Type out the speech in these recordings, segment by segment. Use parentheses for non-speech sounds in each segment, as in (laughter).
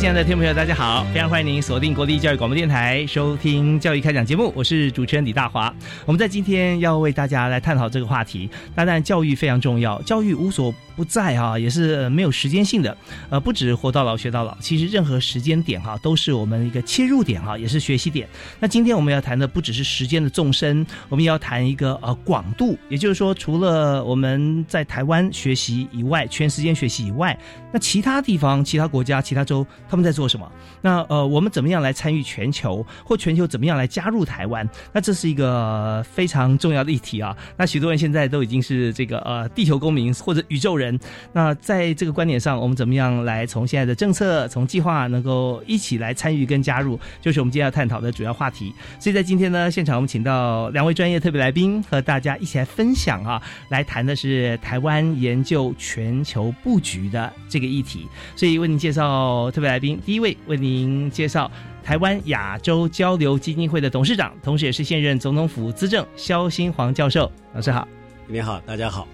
亲爱的听众朋友，大家好！非常欢迎您锁定国立教育广播电台，收听教育开讲节目。我是主持人李大华。我们在今天要为大家来探讨这个话题。当然，教育非常重要，教育无所不在哈，也是没有时间性的。呃，不止活到老学到老，其实任何时间点哈，都是我们一个切入点哈，也是学习点。那今天我们要谈的不只是时间的纵深，我们也要谈一个呃广度，也就是说，除了我们在台湾学习以外，全时间学习以外，那其他地方、其他国家、其他州。他们在做什么？那呃，我们怎么样来参与全球，或全球怎么样来加入台湾？那这是一个非常重要的议题啊。那许多人现在都已经是这个呃地球公民或者宇宙人。那在这个观点上，我们怎么样来从现在的政策、从计划能够一起来参与跟加入，就是我们今天要探讨的主要话题。所以在今天呢，现场我们请到两位专业特别来宾，和大家一起来分享啊，来谈的是台湾研究全球布局的这个议题。所以为您介绍特别。来宾第一位为您介绍台湾亚洲交流基金会的董事长，同时也是现任总统府资政肖新煌教授。老师好，你好，大家好。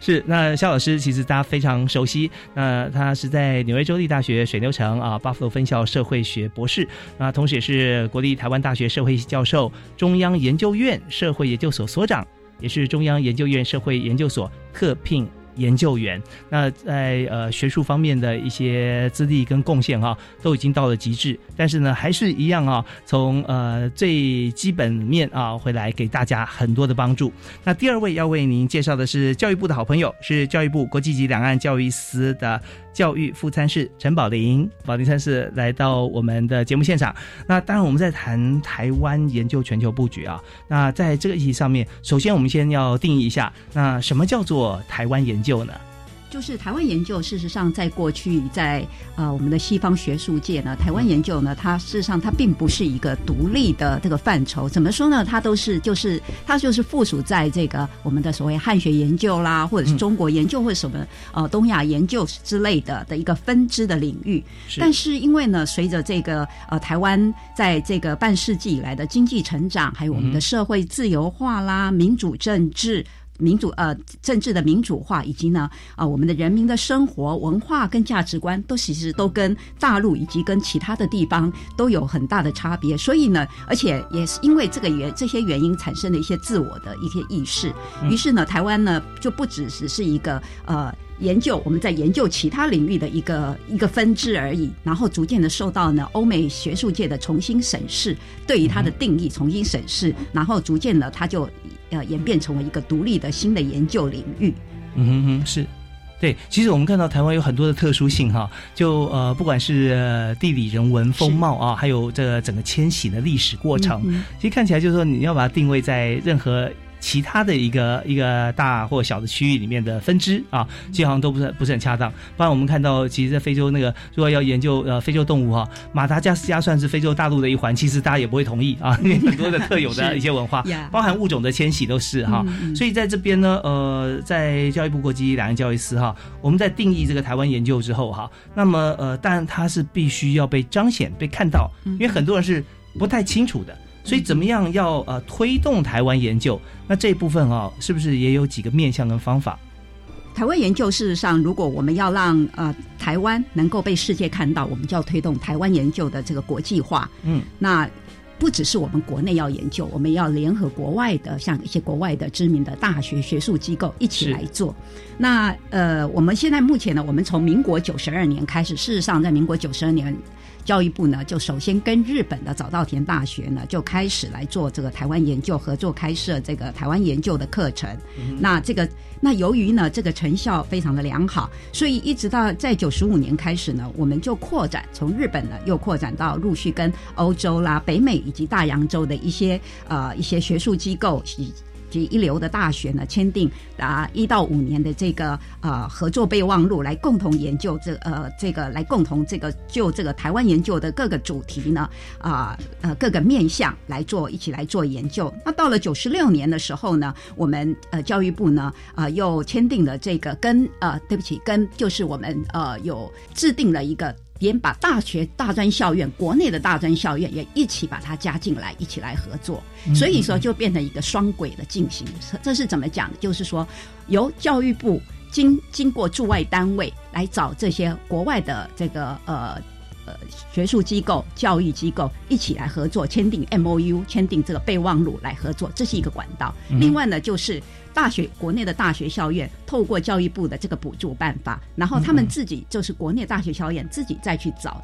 是那肖老师，其实大家非常熟悉。那他是在纽约州立大学水牛城啊巴夫罗分校社会学博士，那同时也是国立台湾大学社会系教授，中央研究院社会研究所所长，也是中央研究院社会研究所特聘。研究员，那在呃学术方面的一些资历跟贡献哈，都已经到了极致。但是呢，还是一样啊，从呃最基本面啊，会来给大家很多的帮助。那第二位要为您介绍的是教育部的好朋友，是教育部国际级两岸教育司的。教育副参事陈宝林，宝林参事来到我们的节目现场。那当然，我们在谈台湾研究全球布局啊。那在这个议题上面，首先我们先要定义一下，那什么叫做台湾研究呢？就是台湾研究，事实上在过去，在呃我们的西方学术界呢，台湾研究呢，它事实上它并不是一个独立的这个范畴。怎么说呢？它都是就是它就是附属在这个我们的所谓汉学研究啦，或者是中国研究或者什么呃东亚研究之类的的一个分支的领域。但是因为呢，随着这个呃台湾在这个半世纪以来的经济成长，还有我们的社会自由化啦、民主政治。民主呃政治的民主化，以及呢啊我们的人民的生活文化跟价值观，都其实都跟大陆以及跟其他的地方都有很大的差别。所以呢，而且也是因为这个原这些原因产生了一些自我的一些意识。于是呢，台湾呢就不只只是一个呃研究我们在研究其他领域的一个一个分支而已。然后逐渐的受到呢欧美学术界的重新审视，对于它的定义重新审视，然后逐渐的它就。呃，演变成为一个独立的新的研究领域。嗯哼哼，是，对。其实我们看到台湾有很多的特殊性哈，就呃，不管是地理、人文、风貌啊，还有这整个迁徙的历史过程，其实看起来就是说，你要把它定位在任何。其他的一个一个大或小的区域里面的分支啊，这好像都不是不是很恰当。不然我们看到，其实，在非洲那个如果要研究呃非洲动物哈，马达加斯加算是非洲大陆的一环，其实大家也不会同意啊，因为很多的特有的一些文化，(laughs) 包含物种的迁徙都是哈。所以在这边呢，呃，在教育部国际两岸教育司哈，我们在定义这个台湾研究之后哈，那么呃，当然它是必须要被彰显、被看到，因为很多人是不太清楚的。所以怎么样要呃推动台湾研究？那这一部分啊，是不是也有几个面向跟方法？台湾研究事实上，如果我们要让呃台湾能够被世界看到，我们就要推动台湾研究的这个国际化。嗯，那。不只是我们国内要研究，我们要联合国外的，像一些国外的知名的大学学术机构一起来做。那呃，我们现在目前呢，我们从民国九十二年开始，事实上在民国九十二年。教育部呢，就首先跟日本的早稻田大学呢，就开始来做这个台湾研究合作，开设这个台湾研究的课程。那这个那由于呢，这个成效非常的良好，所以一直到在九十五年开始呢，我们就扩展从日本呢，又扩展到陆续跟欧洲啦、北美以及大洋洲的一些呃一些学术机构以。及一流的大学呢，签订啊一到五年的这个呃合作备忘录，来共同研究这呃这个来共同这个就这个台湾研究的各个主题呢啊呃各个面向来做一起来做研究。那到了九十六年的时候呢，我们呃教育部呢呃又签订了这个跟呃对不起跟就是我们呃有制定了一个。连把大学、大专校院、国内的大专校院也一起把它加进来，一起来合作，所以说就变成一个双轨的进行。这是怎么讲？就是说，由教育部经经过驻外单位来找这些国外的这个呃。呃，学术机构、教育机构一起来合作，签订 M O U，签订这个备忘录来合作，这是一个管道。另外呢，就是大学国内的大学校院透过教育部的这个补助办法，然后他们自己就是国内大学校院自己再去找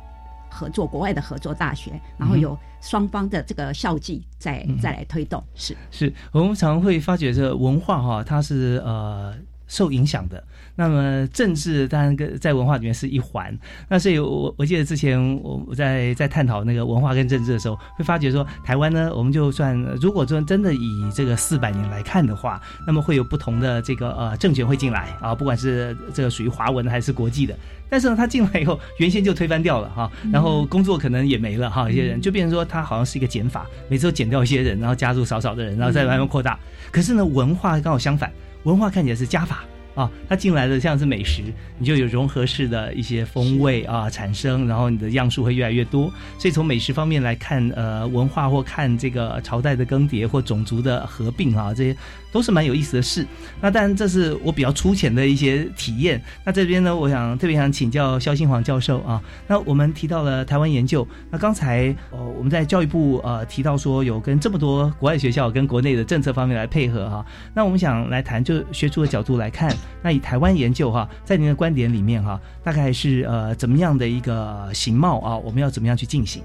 合作国外的合作大学，然后有双方的这个校际再再来推动。是是，我们常会发觉这文化哈，它是呃受影响的。那么政治当然跟在文化里面是一环，那所以我我记得之前我我在在探讨那个文化跟政治的时候，会发觉说台湾呢，我们就算如果说真的以这个四百年来看的话，那么会有不同的这个呃政权会进来啊，不管是这个属于华文的还是国际的，但是呢，他进来以后原先就推翻掉了哈，然后工作可能也没了哈，一些人。就变成说他好像是一个减法，每次都减掉一些人，然后加入少少的人，然后再慢慢扩大。可是呢，文化刚好相反，文化看起来是加法。啊，它进来的像是美食，你就有融合式的一些风味啊产生，然后你的样数会越来越多。所以从美食方面来看，呃，文化或看这个朝代的更迭或种族的合并啊，这些。都是蛮有意思的事，那当然这是我比较粗浅的一些体验。那这边呢，我想特别想请教肖新煌教授啊。那我们提到了台湾研究，那刚才呃我们在教育部呃提到说有跟这么多国外学校跟国内的政策方面来配合哈。那我们想来谈就学术的角度来看，那以台湾研究哈，在您的观点里面哈，大概是呃怎么样的一个形貌啊？我们要怎么样去进行？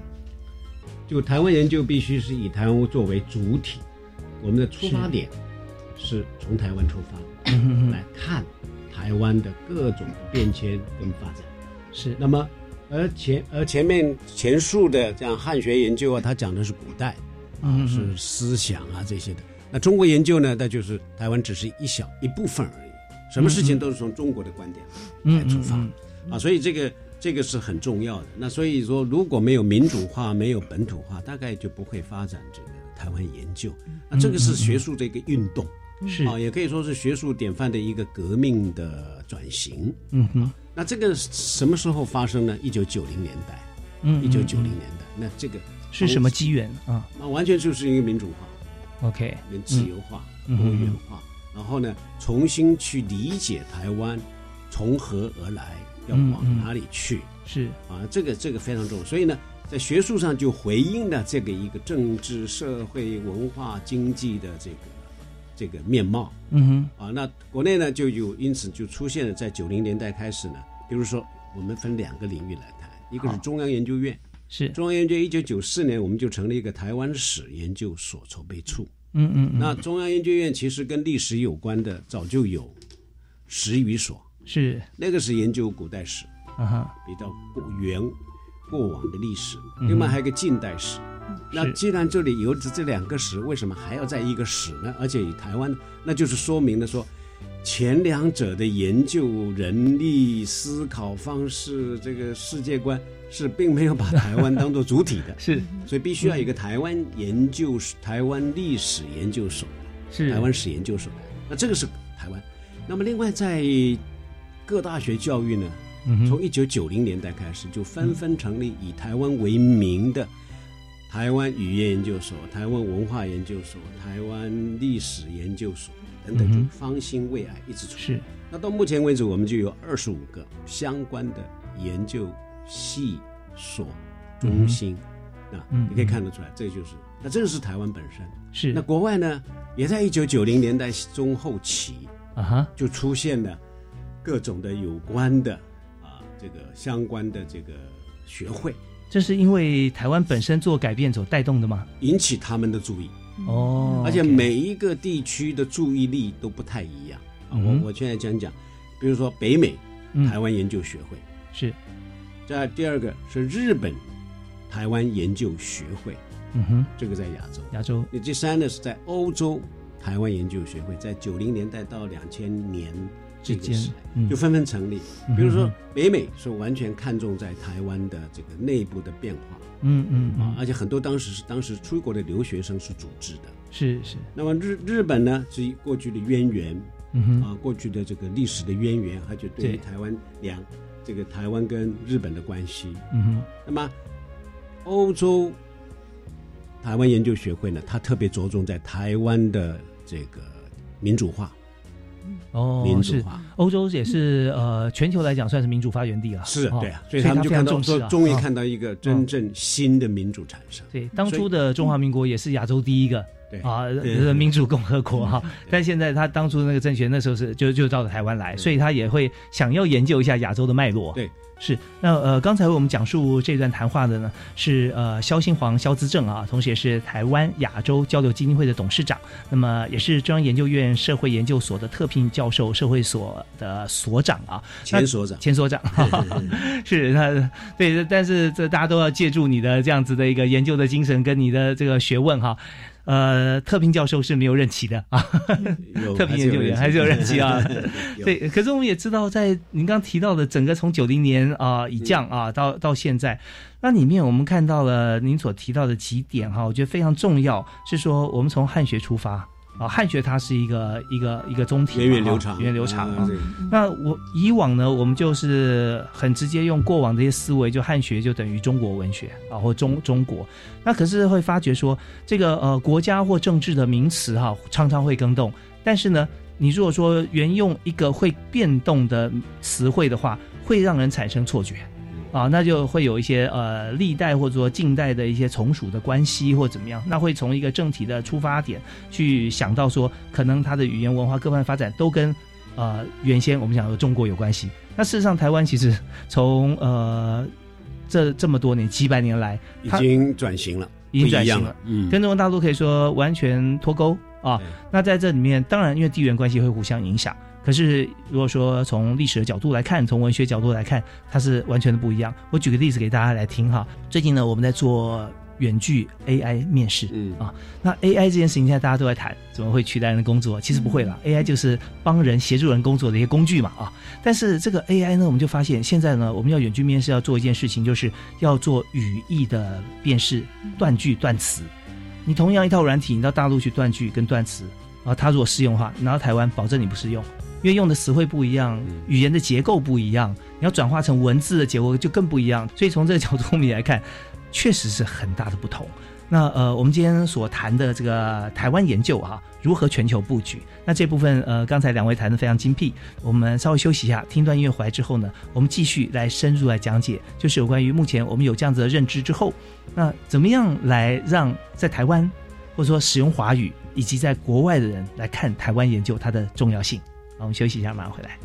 就台湾研究必须是以台湾作为主体，我们的出发点。是从台湾出发来看台湾的各种变迁跟发展，是。那么，而前而前面前述的这样汉学研究啊，它讲的是古代，啊是思想啊这些的。那中国研究呢，那就是台湾只是一小一部分而已，什么事情都是从中国的观点来出发啊，所以这个这个是很重要的。那所以说，如果没有民主化，没有本土化，大概就不会发展这个台湾研究。那这个是学术的一个运动。是啊，也可以说是学术典范的一个革命的转型。嗯哼，那这个什么时候发生呢？一九九零年代。嗯，一九九零年代，那这个是什么机缘啊？那完全就是一个民主化，OK，自由化、多元化，然后呢，重新去理解台湾从何而来，要往哪里去？是。啊，这个这个非常重要。所以呢，在学术上就回应了这个一个政治、社会、文化、经济的这个。这个面貌，嗯哼，啊，那国内呢就有因此就出现了，在九零年代开始呢，比如说我们分两个领域来谈，一个是中央研究院，是。中央研究院，一九九四年我们就成立一个台湾史研究所筹备处，嗯嗯嗯，那中央研究院其实跟历史有关的早就有史语所，是。那个是研究古代史，啊哈，比较过远过往的历史，另外还有一个近代史。那既然这里有这这两个史，为什么还要在一个史呢？而且以台湾，那就是说明了说，前两者的研究人力、思考方式、这个世界观是并没有把台湾当做主体的，(laughs) 是，所以必须要一个台湾研究台湾历史研究所，是台湾史研究所。那这个是台湾。那么另外在各大学教育呢，从一九九零年代开始就纷纷成立以台湾为名的。台湾语言研究所、台湾文化研究所、台湾历史研究所等等，就方兴未艾，一直出。是。那到目前为止，我们就有二十五个相关的研究系所中心啊，嗯你可以看得出来，这就是那这个是台湾本身。是。那国外呢，也在一九九零年代中后期啊哈，就出现了各种的有关的啊这个相关的这个学会，这是因为台湾本身做改变所带动的吗？引起他们的注意，哦，而且每一个地区的注意力都不太一样。啊。嗯我我现在讲讲，比如说北美嗯。台湾研究学会，是，再第二个是日本台湾研究学会，嗯哼，这个在亚洲。亚洲。那第三呢是在欧洲台湾研究学会，在九零年代到两千年这之间就纷纷成立。嗯比如说嗯北美是完全看重在台湾的这个内部的变化。嗯嗯嗯，，啊而且很多当时是当时出国的留学生是组织的。是是，那么日日本呢是过去的渊源嗯哼，啊，过去的这个历史的渊源，而且对于对。台湾两这个台湾跟日本的关系，嗯哼，那么欧洲台湾研究学会呢，它特别着重在台湾的这个民主化，哦，民主化。欧洲也是呃，全球来讲算是民主发源地了，哦是对啊，所以他们就看到说，终于看到一个真正新的民主产生。对，当初的中华民国也是亚洲第一个。对啊，民主共和国哈。但现在他当初那个政权那时候是就就到了台湾来，所以他也会想要研究一下亚洲的脉络。对，是那呃，刚才为我们讲述这段谈话的呢是呃肖新煌肖资正啊，同时也是台湾亚洲交流基金会的董事长，那么也是中央研究院社会研究所的特聘教授、社会所的所长啊。前所长，前所长，(laughs) 是那对，但是这大家都要借助你的这样子的一个研究的精神跟你的这个学问哈。呃，特聘教授是没有任期的 (laughs) 啊，有特聘研究员还是有任期。啊。(laughs) 对，可是我们也知道，在您刚提到的整个从九零年啊、以降啊到到现在，那里面我们看到了您所提到的几点哈，我觉得非常重要，是说我们从汉学出发啊，汉学它是一个一个一个中体，源远流长，源远流长啊。那我以往呢，我们就是很直接用过往这些思维，就汉学就等于中国文学啊，或中中国。那可是会发觉说，这个呃国家或政治的名词哈、常常会更动。但是呢，你如果说原用一个会变动的词汇的话，会让人产生错觉。啊，那就会有一些呃历代或者说近代的一些从属的关系或怎么样，那会从一个正体的出发点去想到说，可能它的语言文化各方面发展都跟呃原先我们讲的中国有关系。那事实上，台湾其实从呃这这么多年几百年来，它已经转型了，已经转型了，嗯，跟中国大陆可以说完全脱钩啊。那在这里面，当然因为地缘关系会互相影响，可是如果说从历史的角度来看，从文学角度来看，它是完全的不一样。我举个例子给大家来听哈。最近呢，我们在做远距 AI 面试，嗯啊，那 AI 这件事情现在大家都在谈，怎么会取代人的工作？其实不会啦、a i 就是帮人协助人工作的一些工具嘛啊。但是这个 AI 呢，我们就发现现在呢，我们要远距面试要做一件事情，就是要做语义的辨识，断句断词。你同样一套软体，你到大陆去断句跟断词，啊，它如果适用的话，你拿到台湾，保证你不适用，因为用的词汇不一样，语言的结构不一样，你要转化成文字的结构就更不一样。所以从这个角度我们也来看，确实是很大的不同。那呃，我们今天所谈的这个台湾研究啊，如何全球布局？那这部分呃，刚才两位谈的非常精辟，我们稍微休息一下，听段音乐回来之后呢，我们继续来深入来讲解，就是有关于目前我们有这样子的认知之后，那怎么样来让在台湾或者说使用华语以及在国外的人来看台湾研究它的重要性？我们休息一下，马上回来。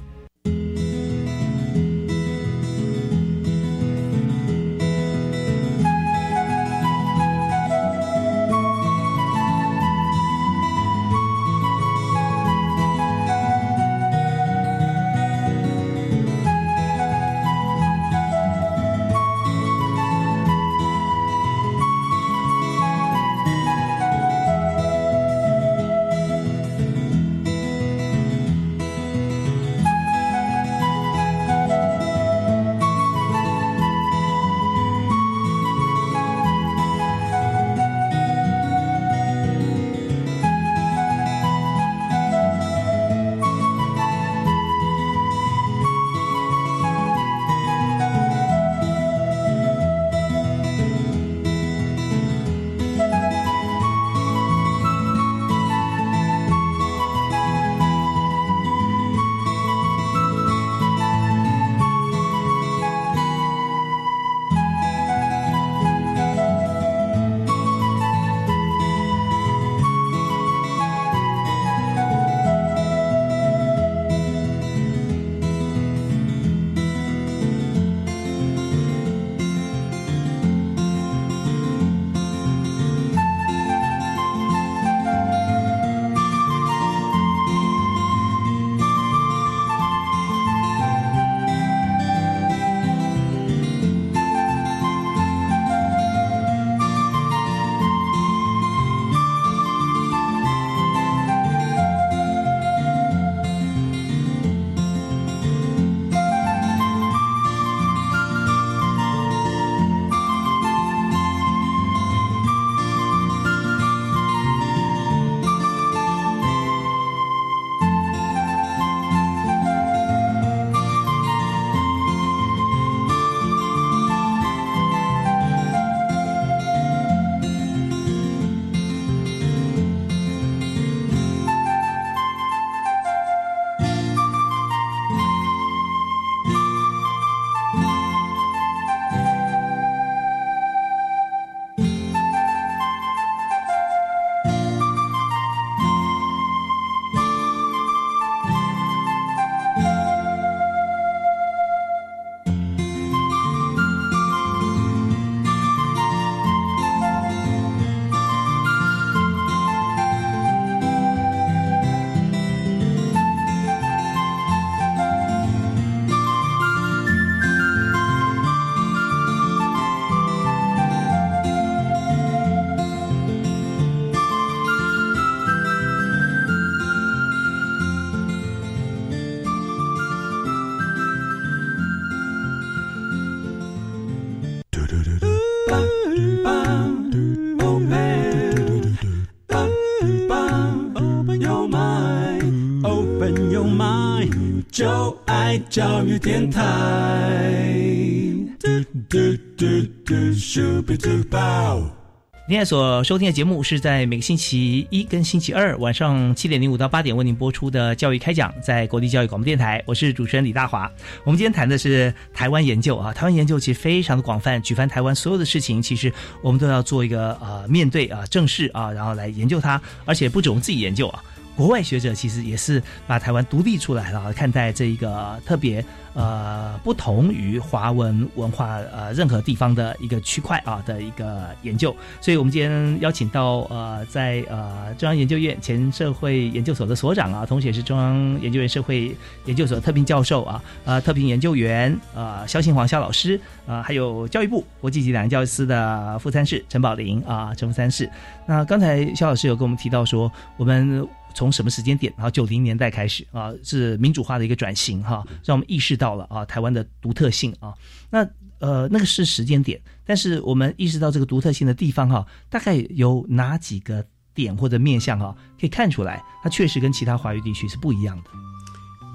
您现在所收听的节目是在每个星期一跟星期二晚上七点零五到八点为您播出的教育开讲，在国立教育广播电台，我是主持人李大华。我们今天谈的是台湾研究啊，台湾研究其实非常的广泛，举凡台湾所有的事情，其实我们都要做一个呃面对啊正视啊，然后来研究它，而且不止我们自己研究啊。国外学者其实也是把台湾独立出来了，看待这一个特别呃不同于华文文化呃任何地方的一个区块啊的一个研究。所以我们今天邀请到呃在呃中央研究院前社会研究所的所长啊，同时也是中央研究院社会研究所特聘教授啊，呃特聘研究员呃肖信煌肖老师啊，还有教育部国际级两岸教育司的副参事陈宝林啊陈副参事。那刚才肖老师有跟我们提到说我们。从什么时间点？然后九零年代开始啊，是民主化的一个转型哈，让我们意识到了啊台湾的独特性啊。那呃那个是时间点，但是我们意识到这个独特性的地方哈，大概有哪几个点或者面向哈，可以看出来，它确实跟其他华语地区是不一样的。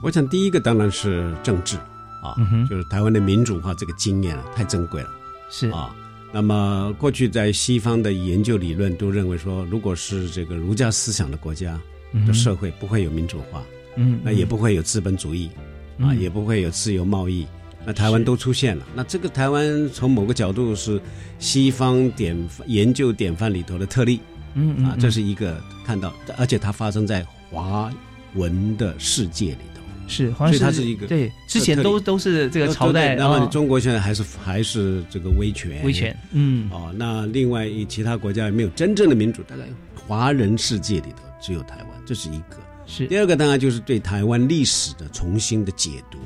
我想第一个当然是政治啊，就是台湾的民主化这个经验啊，太珍贵了。是啊，那么过去在西方的研究理论都认为说，如果是这个儒家思想的国家。的社会不会有民主化，嗯，那也不会有资本主义，啊，也不会有自由贸易，那台湾都出现了。那这个台湾从某个角度是西方典研究典范里头的特例，嗯啊，这是一个看到，而且它发生在华文的世界里头，是，所以它是一个对，之前都都是这个朝代，然后中国现在还是还是这个威权，威权，嗯，哦，那另外其他国家也没有真正的民主，大概华人世界里头只有台湾。这是一个，是。第二个，当然就是对台湾历史的重新的解读。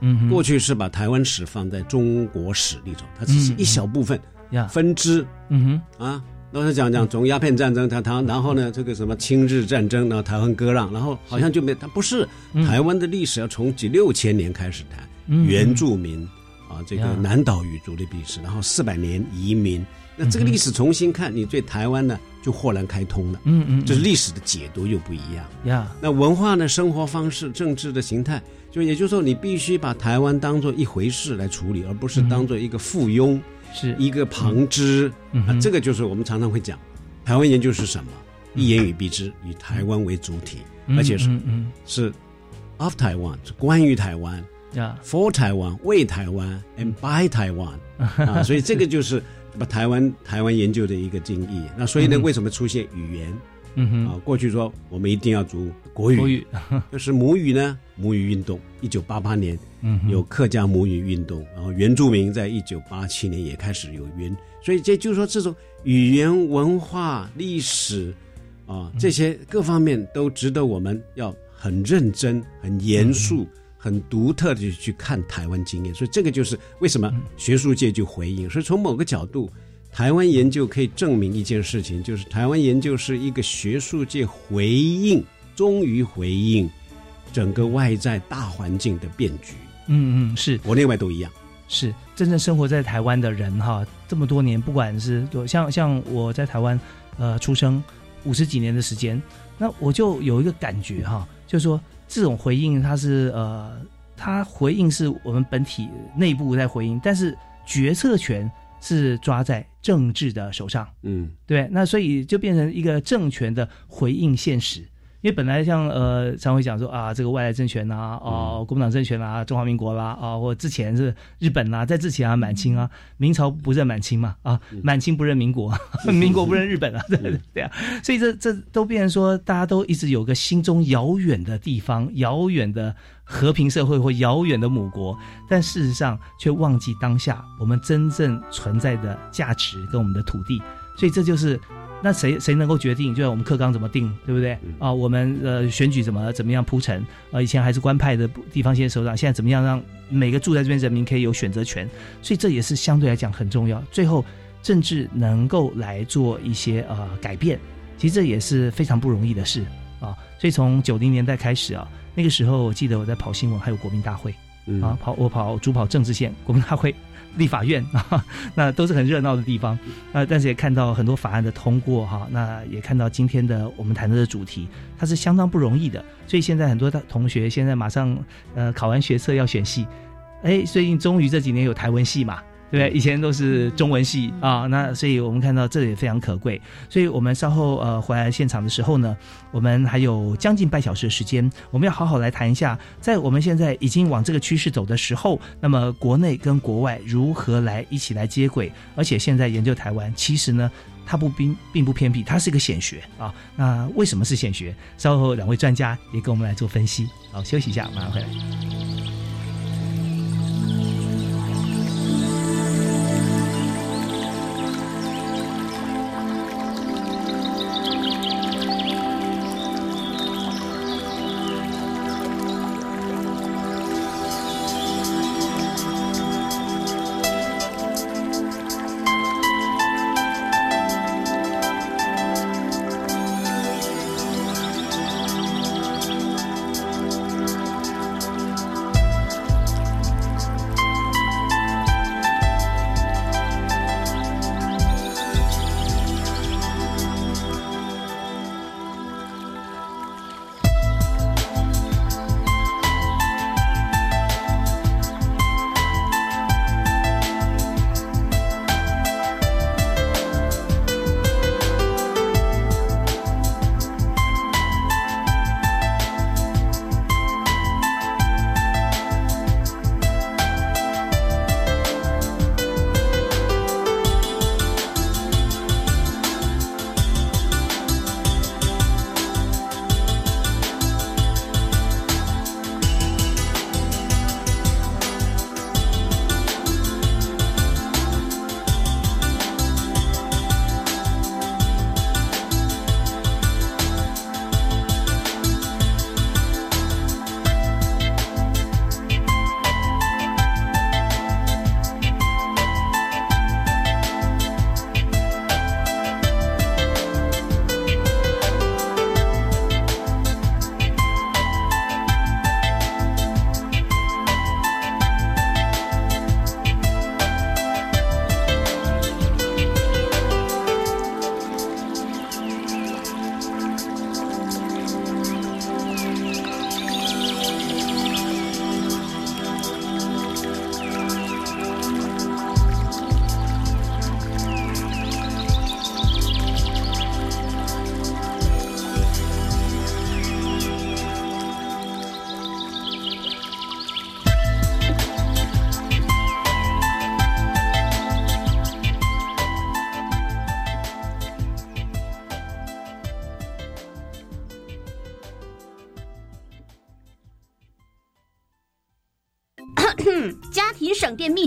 嗯，过去是把台湾史放在中国史里头，它只是一小部分呀，分支。嗯哼，啊，都是讲讲从鸦片战争，他他然后呢，这个什么清日战争，然后台湾割让，然后好像就没，他不是台湾的历史要从几六千年开始谈原住民啊，这个南岛语族的历史，然后四百年移民。那这个历史重新看，你对台湾呢就豁然开通了。嗯嗯，就是历史的解读又不一样。呀，那文化呢，生活方式、政治的形态，就也就是说，你必须把台湾当做一回事来处理，而不是当做一个附庸，是一个旁支。啊，这个就是我们常常会讲，台湾研究是什么？一言以蔽之，以台湾为主体，而且是是 of Taiwan，是关于台湾。呀，for 台湾，为台湾，and by 台湾。啊，所以这个 (laughs) 就是。把台湾台湾研究的一个定义，那所以呢，为什么出现语言？嗯哼啊，过去说我们一定要读国语，国语 (laughs) 就是母语呢，母语运动，一九八八年有客家母语运动，然后原住民在一九八七年也开始有原，所以这就是说这种语言文化历史啊这些各方面都值得我们要很认真、很严肃。很独特的去看台湾经验，所以这个就是为什么学术界就回应。所以从某个角度，台湾研究可以证明一件事情，就是台湾研究是一个学术界回应，终于回应整个外在大环境的变局。嗯嗯，是国内外都一样。是真正生活在台湾的人哈，这么多年，不管是像像我在台湾呃出生五十几年的时间，那我就有一个感觉哈，就是说。这种回应，它是呃，它回应是我们本体内部在回应，但是决策权是抓在政治的手上，嗯，对，那所以就变成一个政权的回应现实。因为本来像呃常会讲说啊，这个外来政权啊，哦，国民党政权啦，中华民国啦，啊，或之前是日本啦，在之前啊，满清啊，明朝不认满清嘛，啊，满清不认民国，(laughs) 民国不认日本啊，对对啊，所以这这都变成说，大家都一直有个心中遥远的地方，遥远的和平社会或遥远的母国，但事实上却忘记当下我们真正存在的价值跟我们的土地，所以这就是。那谁谁能够决定？就像我们课纲怎么定，对不对？啊，我们呃选举怎么怎么样铺陈？呃，以前还是官派的地方县首长，现在怎么样让每个住在这边人民可以有选择权？所以这也是相对来讲很重要。最后政治能够来做一些呃改变，其实这也是非常不容易的事啊。所以从九零年代开始啊，那个时候我记得我在跑新闻，还有国民大会啊，跑我跑主跑政治线，国民大会、立法院啊，那都是很热闹的地方。那但是也看到很多法案的通过哈，那也看到今天的我们谈的主题，它是相当不容易的。所以现在很多的同学现在马上呃考完学测要选系，哎，最近终于这几年有台文系嘛。对，以前都是中文系啊，那所以我们看到这也非常可贵。所以我们稍后呃回来现场的时候呢，我们还有将近半小时的时间，我们要好好来谈一下，在我们现在已经往这个趋势走的时候，那么国内跟国外如何来一起来接轨？而且现在研究台湾，其实呢，它不并并不偏僻，它是一个显学啊。那为什么是显学？稍后两位专家也跟我们来做分析。好，休息一下，马上回来。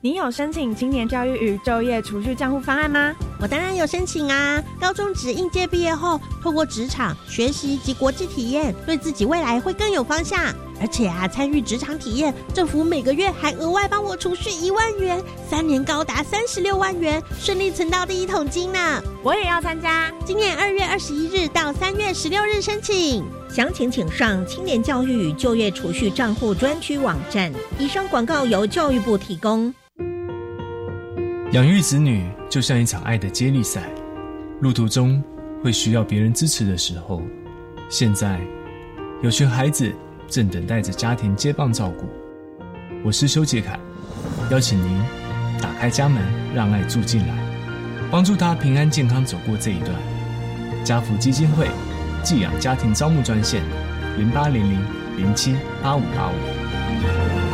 你有申请青年教育与就业储蓄账户方案吗？我当然有申请啊！高中职应届毕业后，透过职场学习及国际体验，对自己未来会更有方向。而且啊，参与职场体验，政府每个月还额外帮我储蓄一万元，三年高达三十六万元，顺利存到第一桶金呢！我也要参加，今年二月二十一日到三月十六日申请，详情请上青年教育就业储蓄账户专区网站。以上广告由教育部提供。养育子女就像一场爱的接力赛，路途中会需要别人支持的时候，现在有群孩子正等待着家庭接棒照顾。我是修杰楷，邀请您打开家门，让爱住进来，帮助他平安健康走过这一段。家福基金会寄养家庭招募专线：零八零零零七八五八五。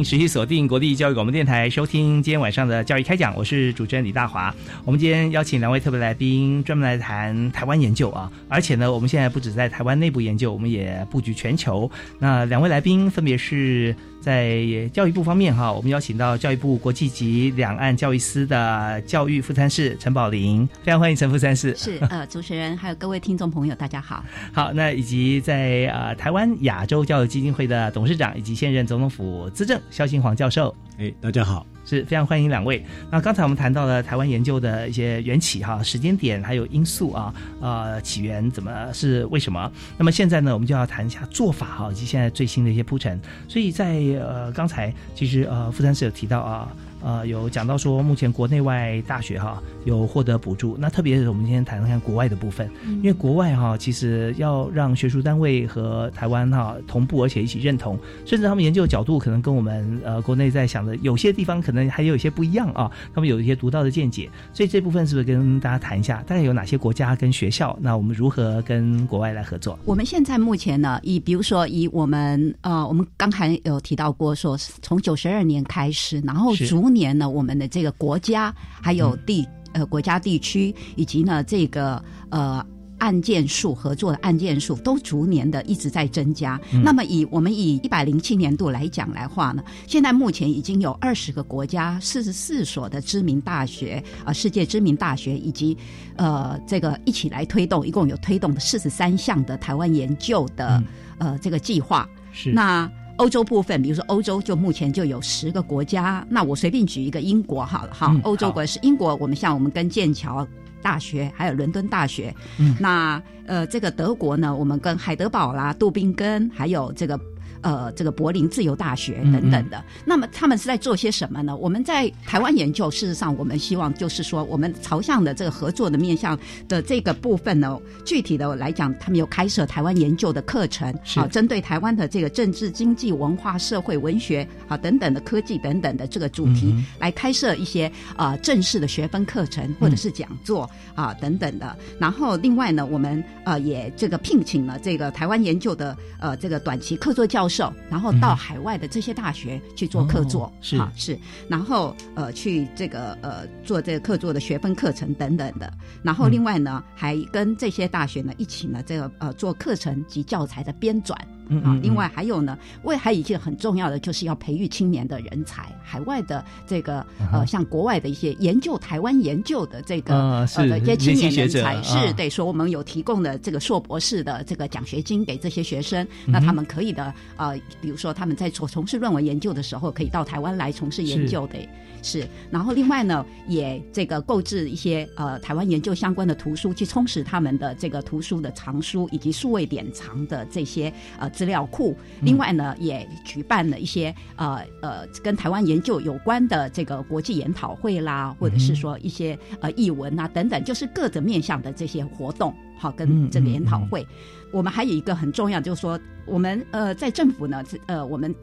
您持续锁定国立教育广播电台，收听今天晚上的教育开讲。我是主持人李大华。我们今天邀请两位特别来宾，专门来谈台湾研究啊。而且呢，我们现在不止在台湾内部研究，我们也布局全球。那两位来宾分别是在教育部方面哈，我们邀请到教育部国际级两岸教育司的教育副参事陈宝玲，非常欢迎陈副参事。是呃，主持人还有各位听众朋友，大家好。好，那以及在呃台湾亚洲教育基金会的董事长以及现任总统府资政肖新煌教授，哎，大家好，是非常欢迎两位。那刚才我们谈到了台湾研究的一些缘起哈、时间点还有因素啊，呃，起源怎么是为什么？那么现在呢，我们就要谈一下做法哈，以及现在最新的一些铺陈。所以在呃刚才其实呃傅山是有提到啊。呃，有讲到说，目前国内外大学哈有获得补助，那特别是我们今天谈谈国外的部分，因为国外哈其实要让学术单位和台湾哈同步，而且一起认同，甚至他们研究的角度可能跟我们呃国内在想的有些地方可能还有一些不一样啊，他们有一些独到的见解，所以这部分是不是跟大家谈一下，大概有哪些国家跟学校，那我们如何跟国外来合作？我们现在目前呢，以比如说以我们呃，我们刚才有提到过，说从九十二年开始，然后是逐年呢，我们的这个国家还有地、呃国家地区以及呢这个呃。案件数合作的案件数都逐年的一直在增加。嗯那么以我们以一百零七年度来讲来话呢，现在目前已经有二十个国家、四十四所的知名大学啊、呃世界知名大学以及呃这个一起来推动，一共有推动四十三项的台湾研究的、呃这个计划。是那。欧洲部分，比如说欧洲，就目前就有十个国家。那我随便举一个英国好了哈，嗯欧洲国是英国，我们像我们跟剑桥大学还有伦敦大学，嗯那呃这个德国呢，我们跟海德堡啦、杜宾根还有这个。呃，这个柏林自由大学等等的，那么他们是在做些什么呢？我们在台湾研究，事实上我们希望就是说，我们朝向的这个合作的面向的这个部分呢，具体的来讲，他们有开设台湾研究的课程，是好，针对台湾的这个政治、经济、文化、社会、文学啊等等的科技等等的这个主题，嗯来开设一些呃正式的学分课程或者是讲座啊、等等的。然后另外呢，我们呃也这个聘请了这个台湾研究的呃这个短期客座教授，然后到嗯海外的这些大学去做客座，哦是啊是，然后呃去这个呃做这个客座的学分课程等等的。然后嗯另外呢，还跟这些大学呢一起呢这个呃做课程及教材的编纂。嗯另外还有呢，为还有一件很重要的，就是要培育青年的人才，海外的这个呃，像国外的一些研究台湾研究的这个呃的一些青年人才，啊是对，说我们有提供的这个硕博士的这个奖学金给这些学生，那他们可以的呃，比如说他们在从从事论文研究的时候，可以到台湾来从事研究的。是，然后另外呢，也这个购置一些呃台湾研究相关的图书，去充实他们的这个图书的藏书以及数位典藏的这些呃资料库。另外呢，也举办了一些呃呃跟台湾研究有关的这个国际研讨会啦，或者是说一些呃译文啊等等，就是各种面向的这些活动，好跟这个研讨会。我们还有一个很重要，就是说我们呃在政府呢，呃我们。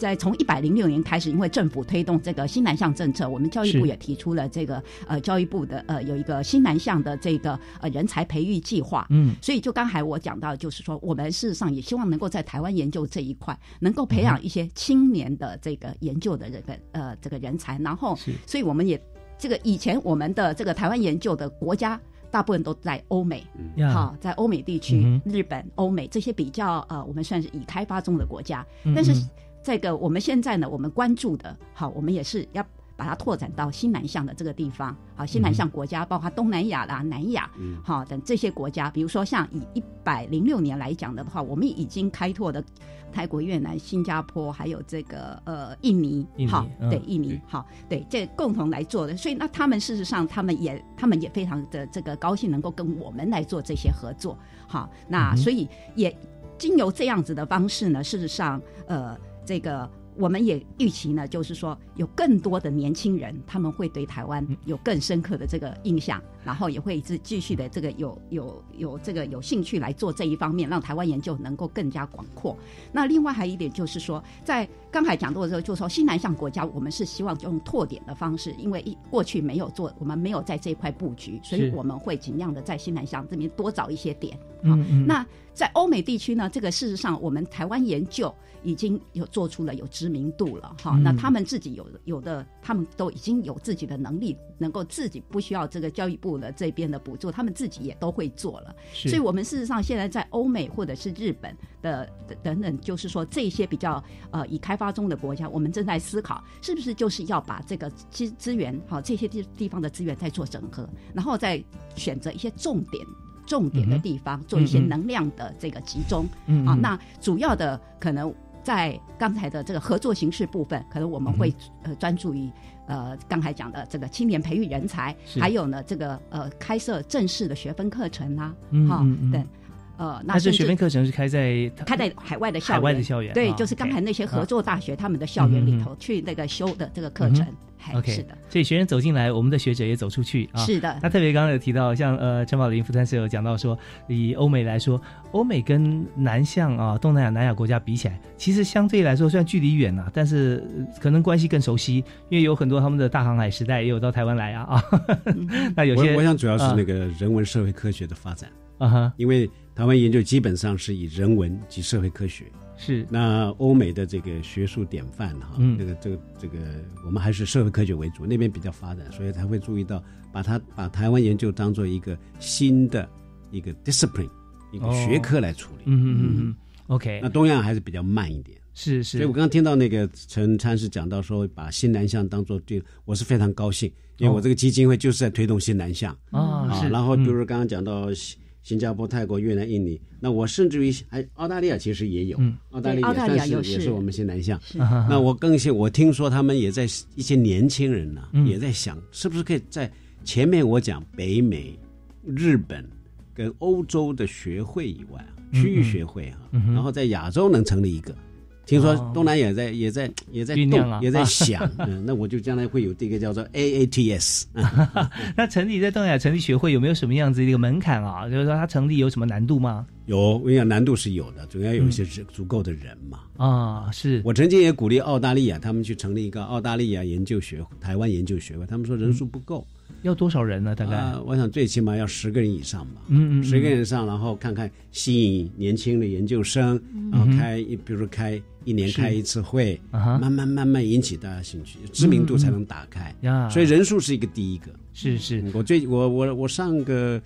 在从一百零六年开始，因为政府推动这个新南向政策，我们教育部也提出了这个呃教育部的呃有一个新南向的这个呃人才培育计划。嗯所以就刚才我讲到，就是说我们事实上也希望能够在台湾研究这一块，能够培养一些青年的这个研究的这个呃这个人才，然后所以我们也这个以前我们的这个台湾研究的国家。大部分都在欧美，呀好，在欧美地区、嗯日本、欧美这些比较呃，我们算是已开发中的国家。嗯但是嗯这个我们现在呢，我们关注的，好，我们也是要把它拓展到新南向的这个地方。好，新南向国家包括东南亚啦、南亚，嗯好等这些国家，比如说像以一百零六年来讲的话，我们已经开拓的泰国、越南、新加坡，还有这个呃印尼，好，嗯对印尼，好，对，这共同来做的。所以那他们事实上，他们也他们也非常的这个高兴能够跟我们来做这些合作。好，那所以也。经由这样子的方式呢，事实上，呃，这个。我们也预期呢，就是说有更多的年轻人，他们会对台湾有更深刻的这个印象，然后也会一直继续的这个有有有这个有兴趣来做这一方面，让台湾研究能够更加广阔。那另外还有一点就是说，在刚才讲到的时候，就说西南向国家，我们是希望用拓点的方式，因为一过去没有做，我们没有在这一块布局，所以我们会尽量的在西南向这边多找一些点。嗯嗯。那在欧美地区呢，这个事实上我们台湾研究。已经有做出了有知名度了哈，那他们自己有有的，他们都已经有自己的能力，能够自己不需要这个教育部的这边的补助，他们自己也都会做了。所以，我们事实上现在在欧美或者是日本的等等，就是说这些比较呃已开发中的国家，我们正在思考是不是就是要把这个资资源哈这些地地方的资源再做整合，然后再选择一些重点。重点的地方做一些能量的这个集中啊，那主要的可能。在刚才的这个合作形式部分，可能我们会呃专注于呃刚才讲的这个青年培育人才，还有呢这个呃开设正式的学分课程啊，哈等呃那这学分课程是开在开在海外的校海外的校园，对，就是刚才那些合作大学他们的校园里头去那个修的这个课程。OK，是的，所以学生走进来，我们的学者也走出去啊。是的，那特别刚刚有提到，像呃陈宝林副参事有讲到说，以欧美来说，欧美跟南向啊东南亚南亚国家比起来，其实相对来说虽然距离远啊，但是可能关系更熟悉，因为有很多他们的大航海时代也有到台湾来啊啊。(laughs) 那有些我想主要是那个人文社会科学的发展啊哈，因为台湾研究基本上是以人文及社会科学。是，那欧美的这个学术典范哈，这个这个这个，我们还是社会科学为主，那边比较发展，所以才会注意到把它把台湾研究当做一个新的一个 discipline 一个学科来处理。嗯嗯嗯嗯，OK。那东亚还是比较慢一点。是是。所以我刚刚听到那个陈参事讲到说，把新南向当做对，我是非常高兴，因为我这个基金会就是在推动新南向啊。是。然后比如刚刚讲到。新加坡、泰国、越南、印尼，那我甚至于还澳大利亚其实也有，澳大利亚算是也是我们新南向。那我更新，我听说他们也在一些年轻人呢，也在想，是不是可以在前面我讲北美、日本跟欧洲的学会以外啊，区域学会啊，然后在亚洲能成立一个。听说东南亚在也在也在动，也在想，(laughs) 嗯，那我就将来会有这个叫做 AATS。(laughs) 那成立在东南亚成立学会有没有什么样子一个门槛啊？就是说它成立有什么难度吗？有，我跟你讲，难度是有的，总要有一些足够的人嘛。啊，是我曾经也鼓励澳大利亚他们去成立一个澳大利亚研究学台湾研究学会，他们说人数不够。要多少人呢？大概我想最起码要十个人以上吧。嗯嗯，十个人以上，然后看看吸引年轻的研究生，然后开一，比如说开一年开一次会，慢慢慢慢引起大家兴趣，知名度才能打开。呀，所以人数是一个第一个。是是，我最我我我上个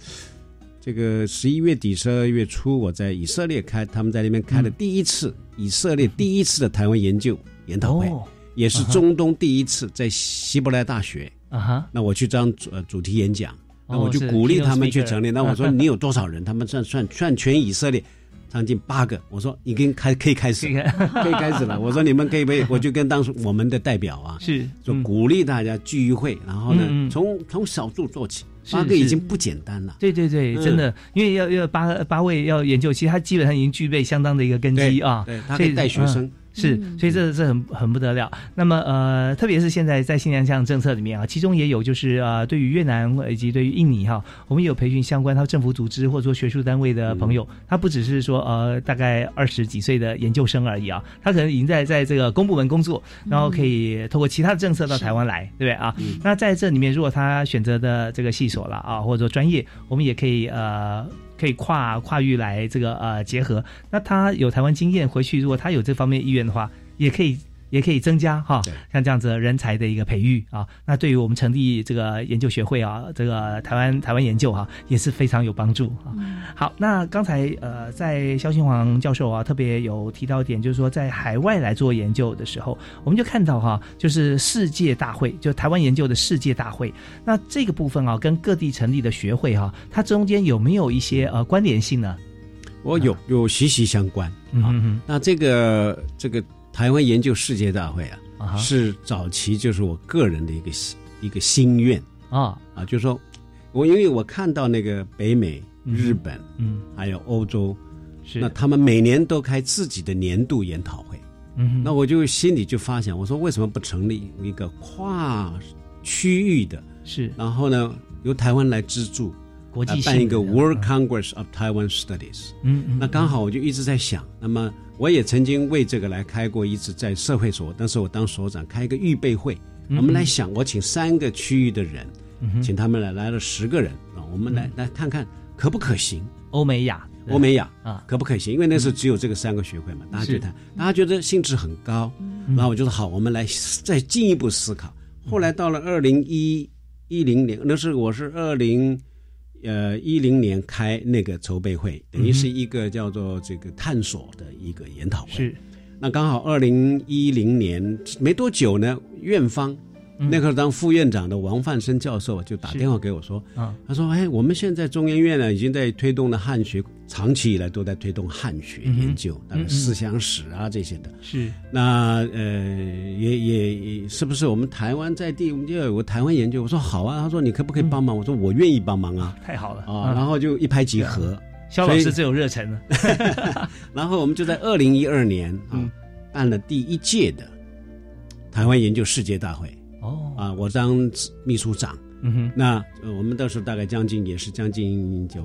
这个十一月底十二月初，我在以色列开，他们在那边开了第一次以色列第一次的台湾研究研讨会，也是中东第一次在希伯来大学。啊哈，那我去当主主题演讲，那我就鼓励他们去成立。那我说 (laughs) 你有多少人？他们算算算全以色列，将近八个。我说已经开可以开始，(laughs) 可以开始了。我说你们可以不可以，我就跟当时我们的代表啊，是就鼓励大家聚一会，然后呢，从从小组做起，八个已经不简单了。对对对，真的，因为要要八八位要研究，其实他基本上已经具备相当的一个根基啊。对，他可以带学生。是，所以这这很很不得了。那么呃，特别是现在在新南向政策里面啊，其中也有就是呃，对于越南以及对于印尼哈，我们有培训相关他政府组织或者说学术单位的朋友，他不只是说呃大概二十几岁的研究生而已啊，他可能已经在在这个公部门工作，然后可以透过其他的政策到台湾来，对不对啊？那在这里面，如果他选择的这个系所了啊，或者说专业，我们也可以呃。可以跨跨域来这个呃结合，那他有台湾经验回去，如果他有这方面意愿的话，也可以。也可以增加哈，像这样子人才的一个培育啊，那对于我们成立这个研究学会啊，这个台湾台湾研究哈，也是非常有帮助啊。好，那刚才呃，在肖新煌教授啊，特别有提到一点，就是说在海外来做研究的时候，我们就看到哈，就是世界大会，就台湾研究的世界大会，那这个部分啊，跟各地成立的学会哈，它中间有没有一些呃关联性呢？我有有息息相关啊。那这个这个。台湾研究世界大会啊，是早期就是我个人的一个一个心愿。啊。啊，就是说，我因为我看到那个北美、日本，嗯，还有欧洲，是。那他们每年都开自己的年度研讨会。嗯，那我就心里就发想，我说为什么不成立一个跨区域的？是，然后呢，由台湾来资助，国际办一个 World Congress of Taiwan Studies。嗯嗯那刚好我就一直在想，那么我也曾经为这个来开过一次在社会所，当时我当所长开一个预备会，嗯我们来想，我请三个区域的人，请他们来来了十个人啊，我们来、来看看可不可行。欧美亚，欧美亚啊，可不可行？因为那时候只有这个三个学会嘛，大家是。就谈，大家觉得兴致很高，然后我就说好，我们来再进一步思考。后来到了二零一一零年，那是我是二零呃一零年开那个筹备会，等于是一个叫做这个探索的一个研讨会。是，那刚好二零一零年没多久呢，院方。那个当副院长的王范生教授就打电话给我说，啊，他说：“哎，我们现在中研院呢，已经在推动了汉学，长期以来都在推动汉学研究，嗯那个思想史啊这些的。是，那呃，也也也是不是我们台湾在地，我们就要有个台湾研究？我说好啊。他说你可不可以帮忙？我说我愿意帮忙啊。太好了啊，然后就一拍即合。肖老师最有热忱了。(laughs) 然后我们就在二零一二年啊，办了第一届的台湾研究世界大会。哦，啊，我当秘书长。嗯哼，那呃，我们到时候大概将近也是将近就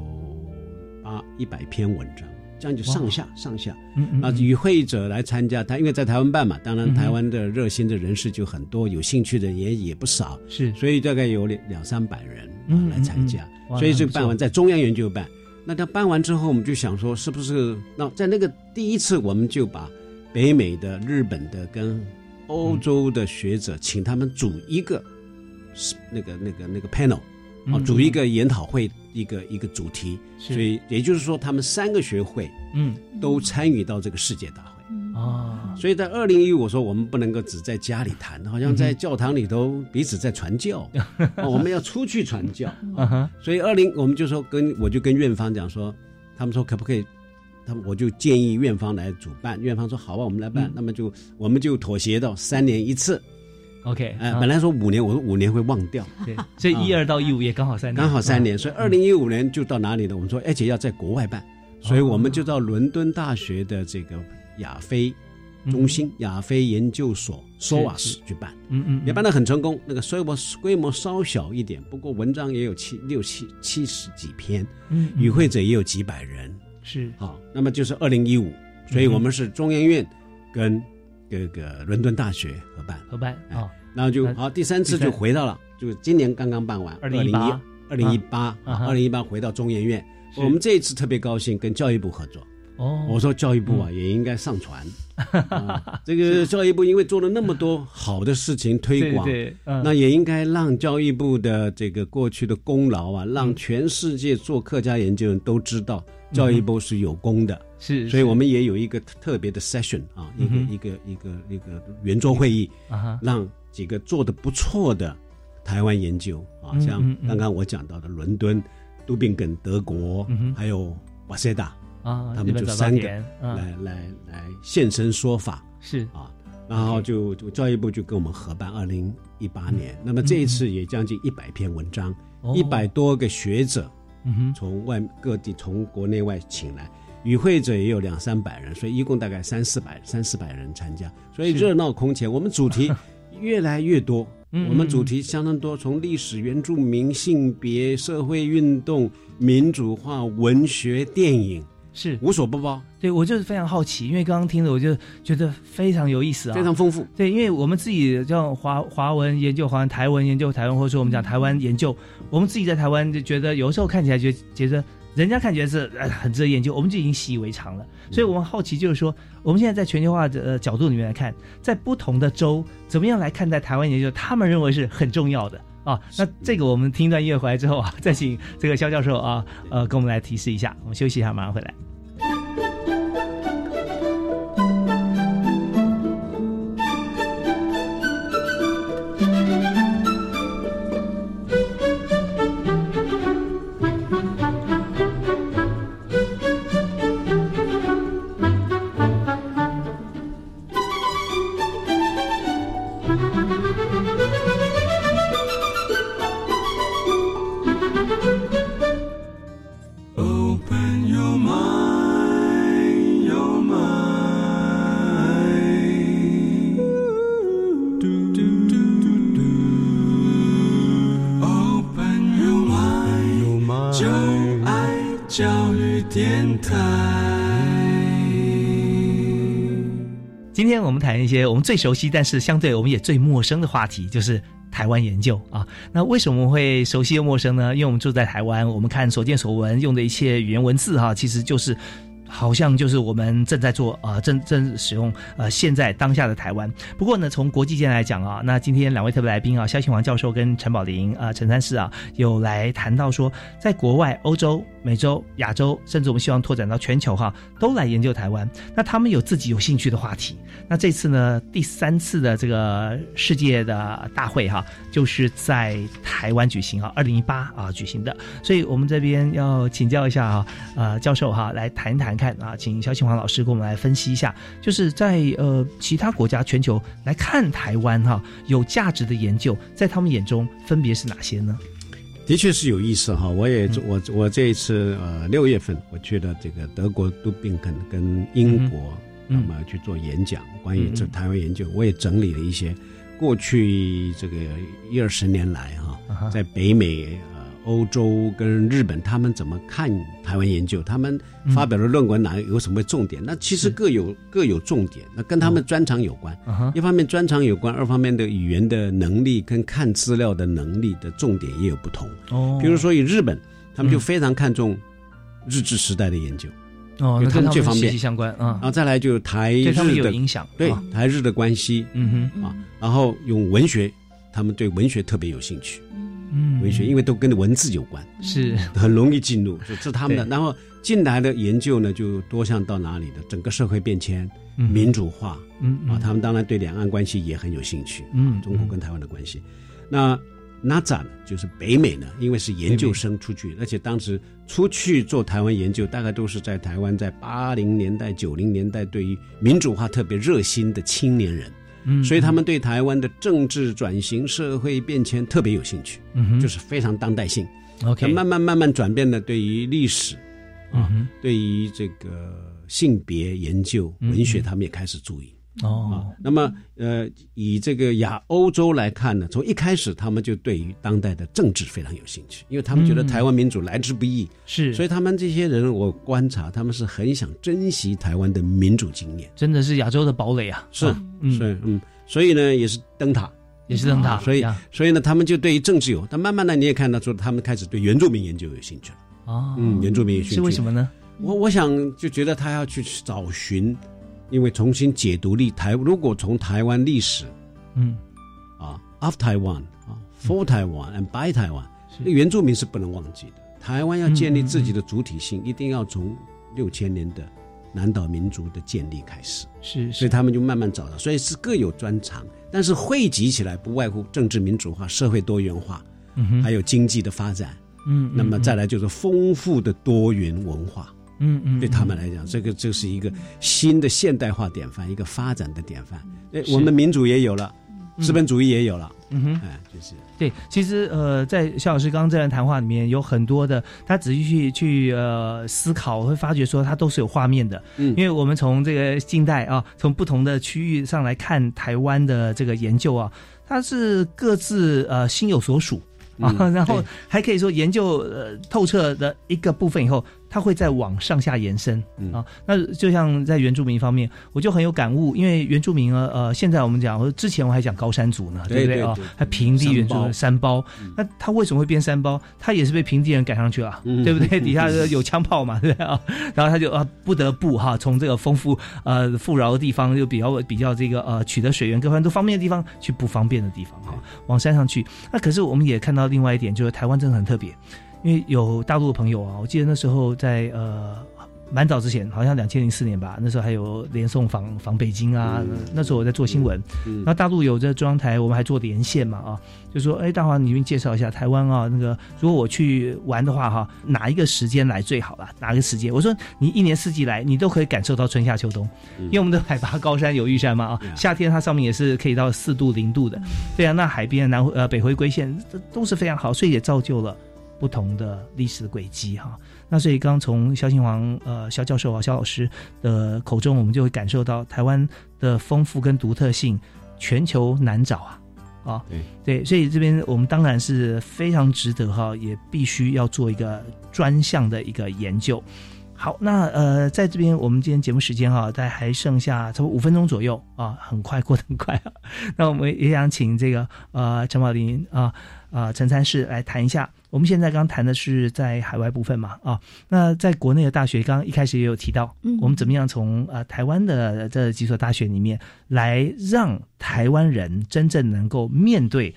八一百篇文章，这样就上下上下。嗯嗯啊，与会者来参加，他因为在台湾办嘛，当然台湾的热心的人士就很多，有兴趣的也也不少，是，所以大概有两两三百人啊来参加。所以就办完，在中央研究办。那他办完之后，我们就想说，是不是那在那个第一次，我们就把北美的、日本的跟欧洲的学者，请他们组一个是那个那个那个 panel 啊嗯，组一个研讨会，一个一个主题。所以也就是说，他们三个学会嗯都参与到这个世界大会。啊，所以在二零一五，我说我们不能够只在家里谈，好像在教堂里头彼此在传教，(laughs) 哦我们要出去传教。所以二零我们就说跟我就跟院方讲说，他们说可不可以，他们我就建议院方来主办，院方说好啊，我们来办，嗯那么就我们就妥协到三年一次。OK，本来说五年，我说五年会忘掉，(laughs) 对，所以一二到一五也刚好三年，刚好三年，嗯所以二零一五年就到哪里呢？我们说而且要在国外办，所以我们就到伦敦大学的这个亚非中心、亚非研究所 SOAS 去办。嗯嗯，也办得很成功。那个规模规模稍小一点，不过文章也有七六七七十几篇，嗯嗯。与会者也有几百人。是。好，那么就是二零一五，所以我们是中研院跟这个伦敦大学合办，合办啊，然后就好，第三次就回到了，就今年刚刚办完，2018二零一八，啊哈。二零一八回到中研院。我们这一次特别高兴，跟教育部合作。哦，我说教育部啊，也应该上传。(laughs) 啊这个教育部因为做了那么多好的事情推广，对对嗯。那也应该让教育部的这个过去的功劳啊，让全世界做客家研究人都知道教育部是有功的。是，所以我们也有一个特别的 session 啊，一个嗯一个一个一个圆桌会议啊，让几个做的不错的台湾研究啊，嗯像刚刚我讲到的伦敦、都宾根德国嗯，还有瓦塞达啊他们就三个田嗯。来来来现身说法是。啊，然后就就教育部就跟我们合办二零一八年，那么这一次也将近一百篇文章一百多个学者嗯哼从外各地从国内外请来。与会者也有两三百人，所以一共大概三四百三四百人参加，所以热闹空前。我们主题 (laughs) 越来越多，嗯我们主题相当多，从历史、原住民、性别、社会运动、民主化、文学、电影，是无所不包。对我就是非常好奇，因为刚刚听了，我就觉得非常有意思啊，非常丰富。对，因为我们自己叫华华文研究华文、台文研究台湾，或者说我们讲台湾研究，我们自己在台湾就觉得有时候看起来觉觉得。人家看起来是呃很值得研究，我们就已经习以为常了。所以我们好奇就是说，我们现在在全球化的、呃、角度里面来看，在不同的州怎么样来看待台湾研究，他们认为是很重要的啊。那这个我们听一段音乐回来之后啊，(laughs) 再请这个肖教授啊，呃，跟我们来提示一下。我们休息一下，马上回来。谈一些我们最熟悉，但是相对我们也最陌生的话题，就是台湾研究啊。那为什么会熟悉又陌生呢？因为我们住在台湾，我们看所见所闻，用的一切语言文字哈，其实就是。好像就是我们正在做呃正正使用呃现在当下的台湾。不过呢，从国际间来讲啊，那今天两位特别来宾啊，肖庆煌教授跟陈宝林啊陈三世啊，有来谈到说，在国外欧洲。美洲、亚洲，甚至我们希望拓展到全球哈，都来研究台湾。那他们有自己有兴趣的话题。那这次呢，第三次的这个世界的大会哈，就是在台湾举行啊，二零一八啊举行的。所以我们这边要请教一下啊，呃，教授哈，来谈一谈看啊，请肖庆华老师给我们来分析一下，就是在呃其他国家、全球来看台湾哈，有价值的研究，在他们眼中分别是哪些呢？的确是有意思哈，我也我我这一次呃六月份我去了这个德国杜宾肯跟英国，那么去做演讲，关于这台湾研究，我也整理了一些过去这个一二十年来哈，在北美。欧洲跟日本，他们怎么看台湾研究？他们发表的论文哪有什么重点？那其实各有各有重点，那跟他们专长有关。一方面专长有关，二方面的语言的能力跟看资料的能力的重点也有不同。哦，比如说以日本，他们就非常看重日治时代的研究。哦，他们这方面息息相关啊。然后再来就是台日的影响，对台日的关系。嗯哼啊，然后用文学，他们对文学特别有兴趣。嗯，文学因为都跟文字有关，是很容易进入，(laughs) 这是他们的。然后进来的研究呢，就多向到哪里的整个社会变迁、民主化，嗯啊，他们当然对两岸关系也很有兴趣，嗯，中国跟台湾的关系。那那咋呢？就是北美呢，因为是研究生出去，而且当时出去做台湾研究，大概都是在台湾在八零年代、九零年代，对于民主化特别热心的青年人。嗯，所以他们对台湾的政治转型、社会变迁特别有兴趣，嗯就是非常当代性。OK，慢慢慢慢转变的，对于历史，啊，对于这个性别研究、文学，他们也开始注意。哦，那么呃，以这个亚欧洲来看呢，从一开始他们就对于当代的政治非常有兴趣，因为他们觉得台湾民主来之不易，是，所以他们这些人我观察，他们是很想珍惜台湾的民主经验，真的是亚洲的堡垒啊，是，是，嗯，所以呢，也是灯塔，也是灯塔，所以，所以呢，他们就对于政治有，但慢慢的你也看到说，他们开始对原住民研究有兴趣。了，哦，嗯，原住民有兴趣，是为什么呢？我我想就觉得他要去找寻。因为重新解读历台，如果从台湾历史，嗯，啊，of Taiwan 啊，for Taiwan and by Taiwan，那原住民是不能忘记的。台湾要建立自己的主体性，一定要从六千年的南岛民族的建立开始。是，所以他们就慢慢找到，所以是各有专长，但是汇集起来不外乎政治民主化、社会多元化，嗯还有经济的发展，嗯，那么再来就是丰富的多元文化。嗯嗯，对他们来讲，这个就是一个新的现代化典范，一个发展的典范。哎，我们民主也有了，资本主义也有了。嗯哼，哎，就是对。其实呃，在肖老师刚刚这段谈话里面，有很多的他仔细去去呃思考，会发觉说他都是有画面的。嗯，因为我们从这个近代啊，从不同的区域上来看台湾的这个研究啊，它是各自呃心有所属啊，(laughs) 然后还可以说研究呃透彻的一个部分以后。它会再往上下延伸啊，那就像在原住民方面，我就很有感悟，因为原住民呃呃，现在我们讲，之前我还讲高山族呢，对不对啊？还平地原住民山包，那他为什么会变山包？他也是被平地人赶上去了，对不对？(laughs) 底下有枪炮嘛，对啊，然后他就啊不得不哈，从这个丰富呃富饶的地方，又比较比较这个呃取得水源各方面都方便的地方，去不方便的地方哈，往山上去。那可是我们也看到另外一点，就是台湾真的很特别。因为有大陆的朋友啊，我记得那时候在呃蛮早之前，好像两千零四年吧，那时候还有连送访访北京啊，那时候我在做新闻，然后大陆有这中央台，我们还做连线嘛啊，就说哎大华，你介绍一下台湾啊，那个如果我去玩的话哈，哪一个时间来最好了？哪个时间？我说你一年四季来，你都可以感受到春夏秋冬，因为我们的海拔高山有玉山嘛啊，夏天它上面也是可以到四度零度的，对啊，那海边南呃北回归线这都是非常好，所以也造就了。不同的历史轨迹哈，那所以刚从肖庆煌呃肖教授啊肖老师的口中，我们就会感受到台湾的丰富跟独特性，全球难找啊啊对对，所以这边我们当然是非常值得哈，也必须要做一个专项的一个研究。好，那呃，在这边我们今天节目时间哈，大概还剩下差不多五分钟左右啊，很快过得很快啊。那我们也想请这个呃陈宝林啊啊陈参事来谈一下。我们现在刚谈的是在海外部分嘛啊，那在国内的大学，刚刚一开始也有提到，我们怎么样从呃台湾的这几所大学里面来让台湾人真正能够面对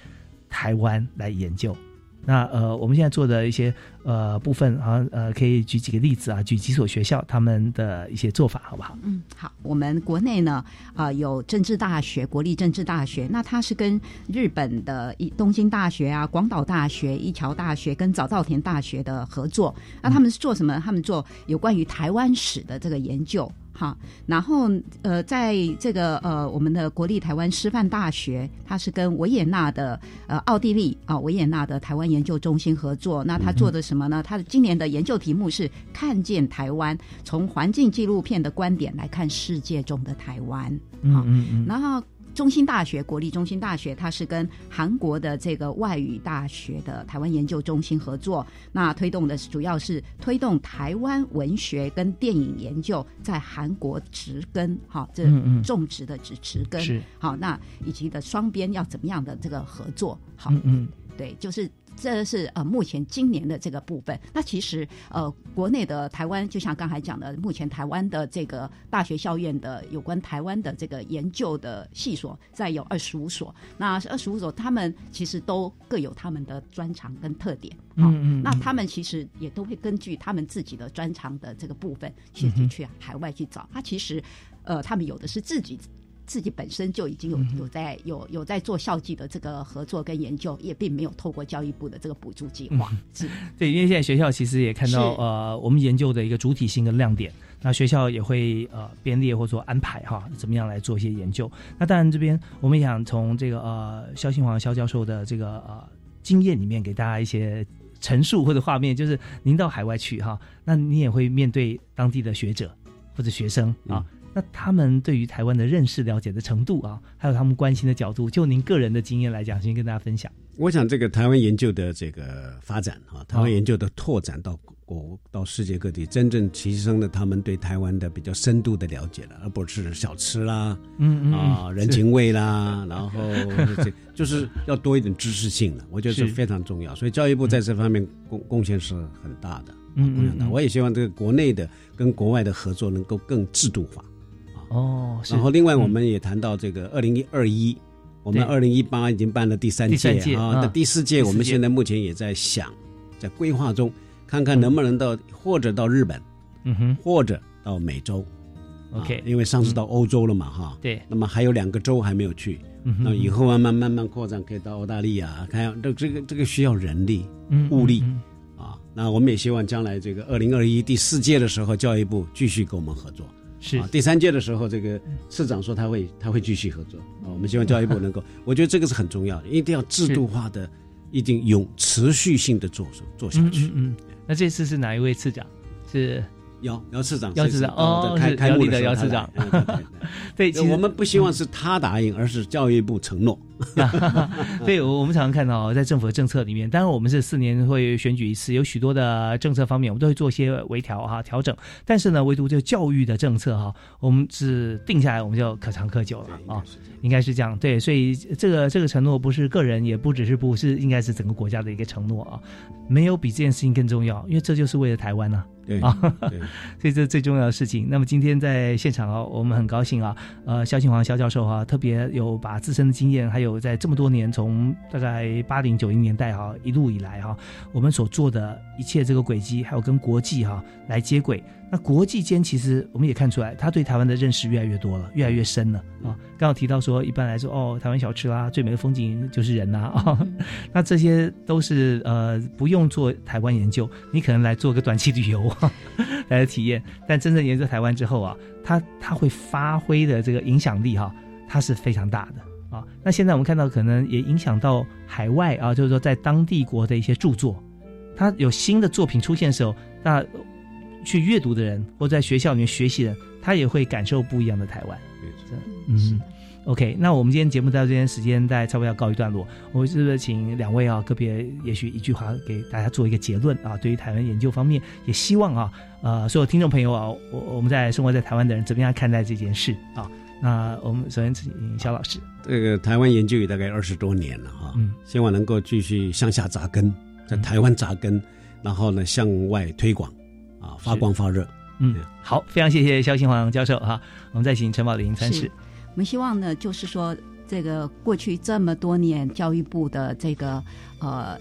台湾来研究。那呃，我们现在做的一些呃部分啊，呃，可以举几个例子啊，举几所学校他们的一些做法，好不好？嗯，好。我们国内呢，啊，有政治大学、国立政治大学，那它是跟日本的一东京大学啊、广岛大学、一桥大学跟早稻田大学的合作。那他们是做什么？他们做有关于台湾史的这个研究。好，然后呃，在这个呃，我们的国立台湾师范大学，它是跟维也纳的呃奥地利啊维也纳的台湾研究中心合作。那他做的什么呢？他的今年的研究题目是看见台湾，从环境纪录片的观点来看世界中的台湾。嗯嗯嗯，然后。中心大学国立中心大学，它是跟韩国的这个外语大学的台湾研究中心合作，那推动的主要是推动台湾文学跟电影研究在韩国植根，哈，这种植的植植根，好，那以及的双边要怎么样的这个合作，好，嗯，对，就是。这是呃目前今年的这个部分。那其实呃国内的台湾，就像刚才讲的，目前台湾的这个大学校院的有关台湾的这个研究的系所，在有二十五所。那二十五所，他们其实都各有他们的专长跟特点。嗯嗯。那他们其实也都会根据他们自己的专长的这个部分，其实去海外去找。他其实呃，他们有的是自己。自己本身就已经有有在有有在做校际的这个合作跟研究，也并没有透过教育部的这个补助计划。是，对，因为现在学校其实也看到呃，我们研究的一个主体性跟亮点，那学校也会呃编列或者说安排哈，怎么样来做一些研究。那当然这边我们也想从这个呃肖新煌肖教授的这个呃经验里面给大家一些陈述或者画面，就是您到海外去哈，那你也会面对当地的学者或者学生啊。那他们对于台湾的认识、了解的程度啊，还有他们关心的角度，就您个人的经验来讲，先跟大家分享。我想，这个台湾研究的这个发展啊，台湾研究的拓展到国到世界各地，真正提升了他们对台湾的比较深度的了解了，而不是小吃啦，嗯嗯啊人情味啦，然后就是要多一点知识性的。我觉得是非常重要，所以教育部在这方面贡贡献是很大的，嗯嗯嗯。我也希望这个国内的跟国外的合作能够更制度化。哦，然后另外我们也谈到这个二零一二一，我们二零一八已经办了第三届啊，那第四届我们现在目前也在想，在规划中，看看能不能到或者到日本，嗯哼，或者到美洲，OK，因为上次到欧洲了嘛哈，对，那么还有两个州还没有去，那以后慢慢慢慢扩展，可以到澳大利亚，看这这个这个需要人力、物力啊，那我们也希望将来这个二零二一第四届的时候，教育部继续跟我们合作。是啊，第三届的时候，这个市长说他会他会继续合作啊。我们希望教育部能够，(laughs) 我觉得这个是很重要的，一定要制度化的，一定有持续性的做做下去。嗯，那这次是哪一位市长？是。姚姚市长，姚市长哦，开开幕的姚市长。对，(laughs) 我们不希望是他答应，而是教育部承诺。(laughs) 对，我我们常常看到，在政府的政策里面，当然我们是四年会选举一次，有许多的政策方面，我们都会做一些微调哈调整。但是呢，唯独这个教育的政策哈，我们是定下来，我们就可长可久了啊，应该是这样。对，所以这个这个承诺不是个人，也不只是不是，应该是整个国家的一个承诺啊。没有比这件事情更重要，因为这就是为了台湾呢。对啊，所以 (laughs) 这最重要的事情。那么今天在现场啊，我们很高兴啊，呃，肖庆煌肖教授哈，特别有把自身的经验，还有在这么多年，从大概八零九零年代哈一路以来哈，我们所做的一切这个轨迹，还有跟国际哈来接轨。那国际间其实我们也看出来，他对台湾的认识越来越多了，越来越深了啊。刚刚提到说，一般来说哦，台湾小吃啦，最美的风景就是人呐啊。(laughs) 那这些都是呃不用做台湾研究，你可能来做个短期旅游 (laughs) 来体验。但真正研究台湾之后啊，他他会发挥的这个影响力哈，它是非常大的啊。那现在我们看到可能也影响到海外啊，就是说在当地国的一些著作，他有新的作品出现的时候，那。去阅读的人，或在学校里面学习的人，他也会感受不一样的台湾。没错，嗯，OK，那我们今天节目到这边时间，大概差不多要告一段落。我们是不是请两位啊，个别也许一句话给大家做一个结论啊？对于台湾研究方面，也希望啊，呃，所有听众朋友啊，我我们在生活在台湾的人怎么样看待这件事啊？那我们首先请肖老师。这个台湾研究也大概二十多年了哈，嗯，希望能够继续向下扎根，在台湾扎根，然后呢向外推广，啊，发光发热。嗯，好，非常谢谢肖新煌教授哈。我们再请陈宝林参事。我们希望呢，就是说，这个过去这么多年，教育部的这个呃。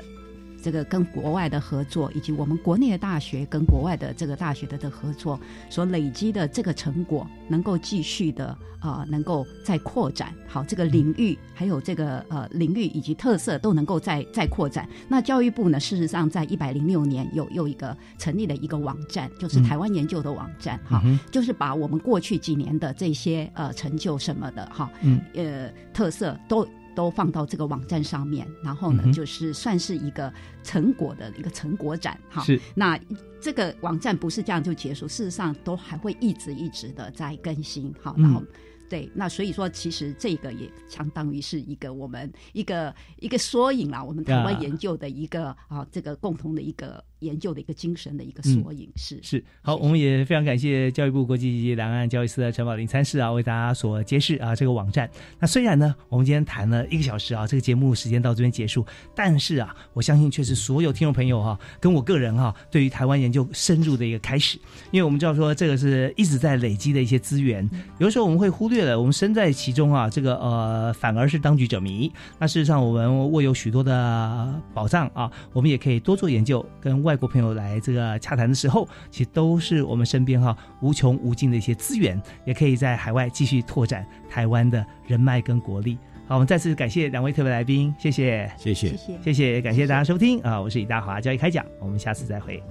这个跟国外的合作，以及我们国内的大学跟国外的这个大学的的合作所累积的这个成果，能够继续的啊，能够再扩展。好，这个领域还有这个呃领域以及特色都能够再再扩展。那教育部呢，事实上在一百零六年有又一个成立了一个网站，就是台湾研究的网站哈，就是把我们过去几年的这些呃成就什么的哈，嗯呃特色都。都放到这个网站上面，然后呢，就是算是一个成果的一个成果展哈。是，那这个网站不是这样就结束，事实上都还会一直一直的在更新哈。然后，对，那所以说，其实这个也相当于是一个我们一个一个缩影啦，我们台湾研究的一个啊，这个共同的一个。研究的一个精神的一个缩影是是好，我们也非常感谢教育部国际及两岸教育司的陈宝林参事啊，为大家所揭示啊这个网站。那虽然呢，我们今天谈了一个小时啊，这个节目时间到这边结束，但是啊，我相信却是所有听众朋友哈，跟我个人哈，对于台湾研究深入的一个开始。因为我们知道说，这个是一直在累积的一些资源，有的时候我们会忽略了，我们身在其中啊，这个呃反而是当局者迷。那事实上，我们握有许多的宝藏啊，我们也可以多做研究，跟外。外国朋友来这个洽谈的时候，其实都是我们身边哈无穷无尽的一些资源，也可以在海外继续拓展台湾的人脉跟国力。好，我们再次感谢两位特别来宾，谢谢，谢谢，谢谢，谢谢，感谢大家收听啊！我是李大华，交易开讲，我们下次再会。